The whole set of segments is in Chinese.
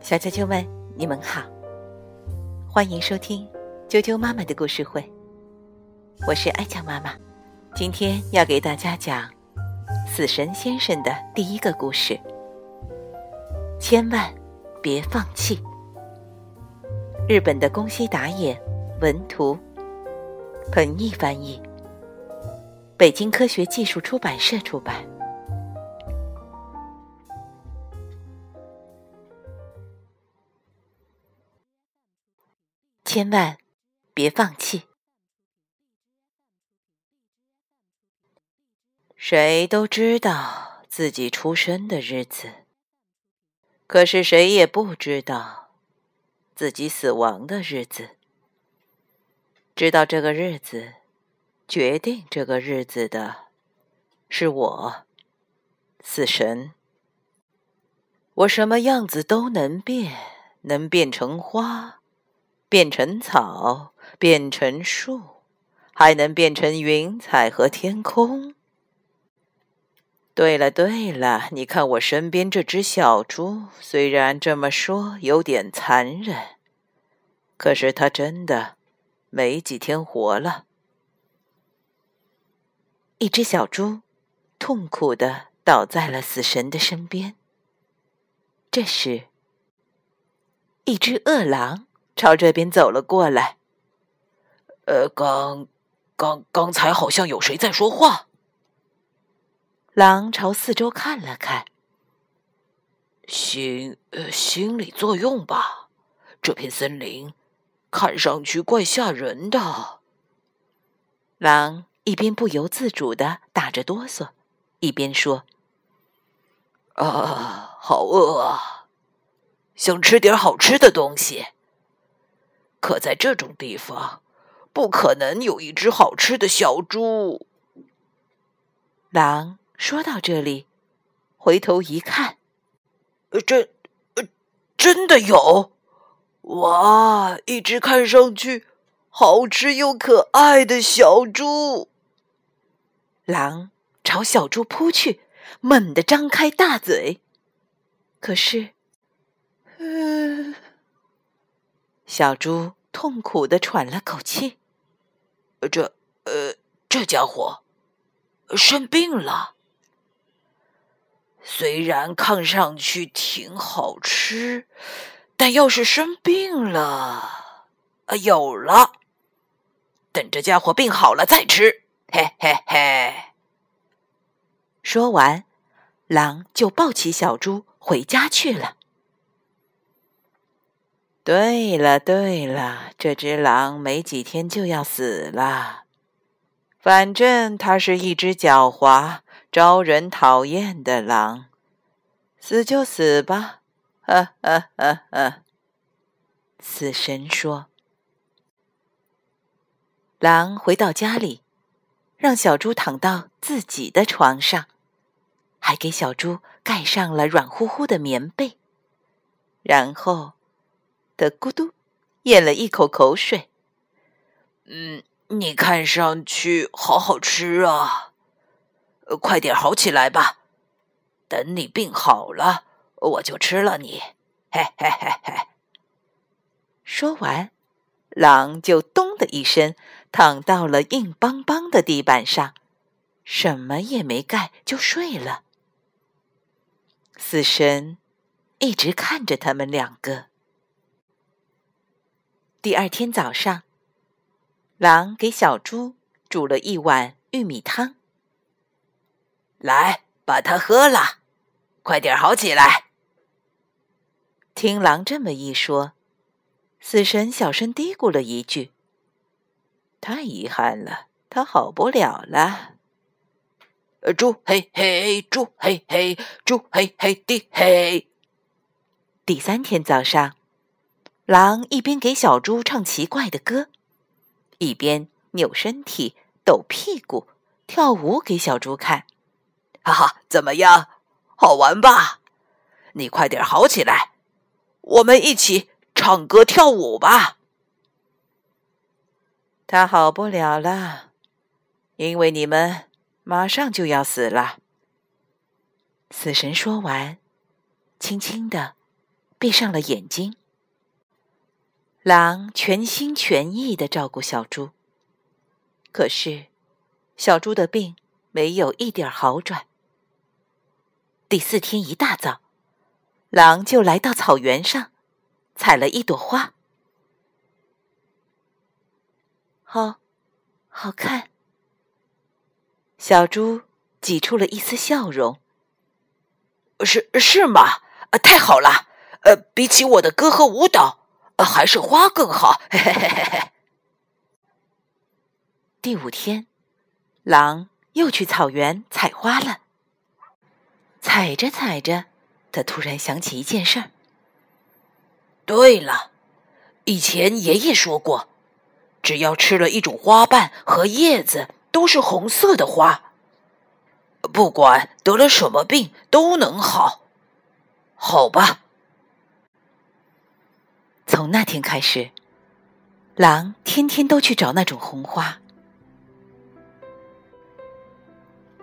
小啾啾们，你们好，欢迎收听啾啾妈妈的故事会。我是爱酱妈妈，今天要给大家讲死神先生的第一个故事。千万别放弃。日本的宫西达也文图，彭毅翻译，北京科学技术出版社出版。千万别放弃。谁都知道自己出生的日子，可是谁也不知道自己死亡的日子。知道这个日子，决定这个日子的，是我，死神。我什么样子都能变，能变成花。变成草，变成树，还能变成云彩和天空。对了对了，你看我身边这只小猪，虽然这么说有点残忍，可是它真的没几天活了。一只小猪痛苦的倒在了死神的身边。这时，一只饿狼。朝这边走了过来。呃，刚，刚，刚才好像有谁在说话。狼朝四周看了看。心，呃，心理作用吧。这片森林看上去怪吓人的。狼一边不由自主的打着哆嗦，一边说：“啊，好饿啊，想吃点好吃的东西。”可在这种地方，不可能有一只好吃的小猪。狼说到这里，回头一看，呃，真，呃，真的有！哇，一只看上去好吃又可爱的小猪。狼朝小猪扑去，猛地张开大嘴，可是，嗯。小猪痛苦的喘了口气，这，呃，这家伙生病了。虽然看上去挺好吃，但要是生病了，啊，有了，等这家伙病好了再吃，嘿嘿嘿。说完，狼就抱起小猪回家去了。对了对了，这只狼没几天就要死了。反正它是一只狡猾、招人讨厌的狼，死就死吧，呵呵呵呵。死神说：“狼回到家里，让小猪躺到自己的床上，还给小猪盖上了软乎乎的棉被，然后。”的咕嘟，咽了一口口水。嗯，你看上去好好吃啊，快点好起来吧。等你病好了，我就吃了你。嘿嘿嘿嘿。说完，狼就咚的一声躺到了硬邦邦的地板上，什么也没盖就睡了。死神一直看着他们两个。第二天早上，狼给小猪煮了一碗玉米汤。来，把它喝了，快点好起来。听狼这么一说，死神小声嘀咕了一句：“太遗憾了，他好不了了。”呃，猪嘿嘿，猪嘿嘿，猪嘿嘿的嘿。第三天早上。狼一边给小猪唱奇怪的歌，一边扭身体、抖屁股、跳舞给小猪看。哈哈，怎么样？好玩吧？你快点好起来，我们一起唱歌跳舞吧。他好不了了，因为你们马上就要死了。死神说完，轻轻的闭上了眼睛。狼全心全意的照顾小猪，可是小猪的病没有一点好转。第四天一大早，狼就来到草原上，采了一朵花。好，好看。小猪挤出了一丝笑容。是是吗？太好了！呃，比起我的歌和舞蹈。还是花更好。嘿嘿嘿嘿嘿。第五天，狼又去草原采花了。采着采着，他突然想起一件事儿。对了，以前爷爷说过，只要吃了一种花瓣和叶子都是红色的花，不管得了什么病都能好。好吧。那天开始，狼天天都去找那种红花。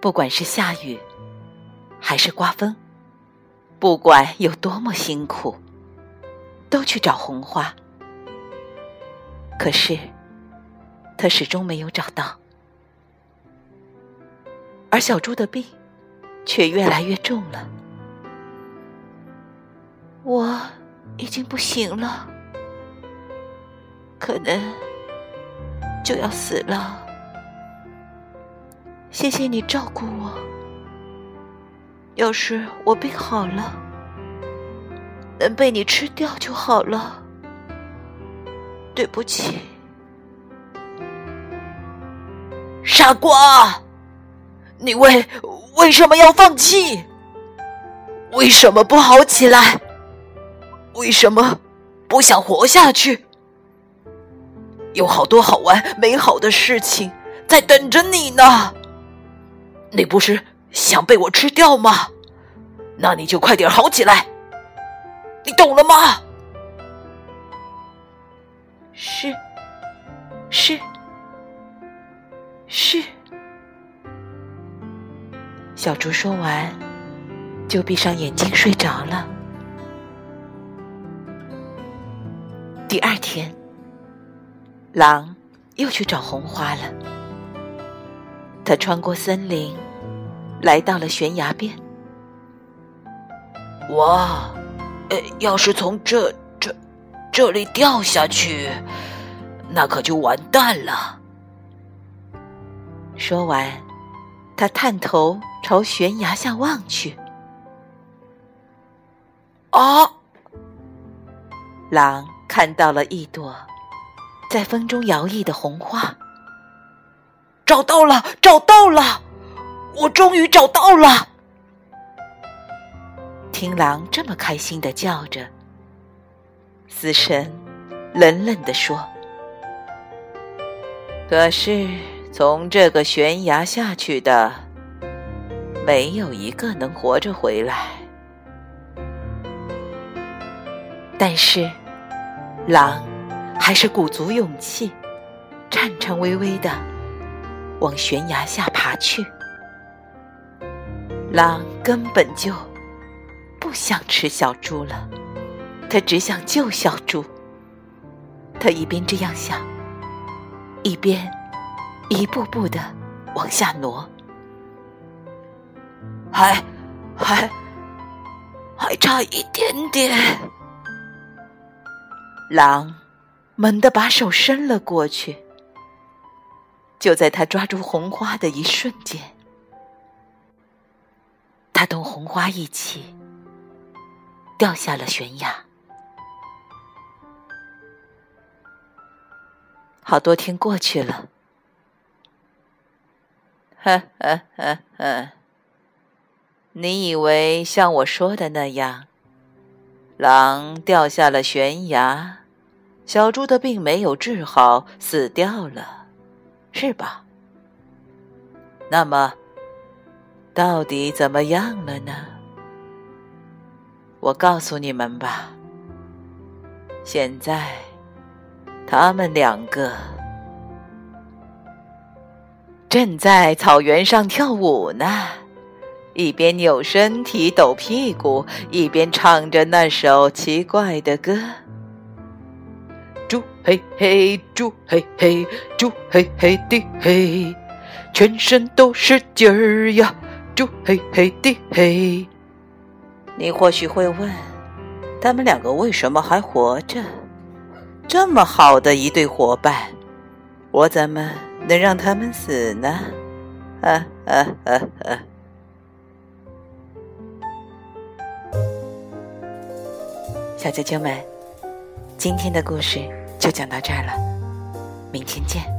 不管是下雨，还是刮风，不管有多么辛苦，都去找红花。可是，他始终没有找到，而小猪的病却越来越重了。我已经不行了。可能就要死了。谢谢你照顾我。要是我病好了，能被你吃掉就好了。对不起，傻瓜！你为为什么要放弃？为什么不好起来？为什么不想活下去？有好多好玩、美好的事情在等着你呢。你不是想被我吃掉吗？那你就快点好起来。你懂了吗？是，是，是。小猪说完，就闭上眼睛睡着了。第二天。狼又去找红花了。他穿过森林，来到了悬崖边。哇，呃，要是从这这这里掉下去，那可就完蛋了。说完，他探头朝悬崖下望去。啊！狼看到了一朵。在风中摇曳的红花，找到了，找到了，我终于找到了！听狼这么开心的叫着，死神冷冷的说：“可是从这个悬崖下去的，没有一个能活着回来。”但是，狼。还是鼓足勇气，颤颤巍巍的往悬崖下爬去。狼根本就不想吃小猪了，他只想救小猪。他一边这样想，一边一步步的往下挪。还还还差一点点，狼。猛地把手伸了过去，就在他抓住红花的一瞬间，他同红花一起掉下了悬崖。好多天过去了，呵呵呵呵，你以为像我说的那样，狼掉下了悬崖？小猪的病没有治好，死掉了，是吧？那么，到底怎么样了呢？我告诉你们吧。现在，他们两个正在草原上跳舞呢，一边扭身体、抖屁股，一边唱着那首奇怪的歌：“嘿嘿，猪嘿嘿，猪嘿嘿的嘿，全身都是劲儿呀，猪嘿嘿的嘿。”你或许会问，他们两个为什么还活着？这么好的一对伙伴，我怎么能让他们死呢？啊啊啊啊！小啾啾们，今天的故事就讲到这儿了，明天见。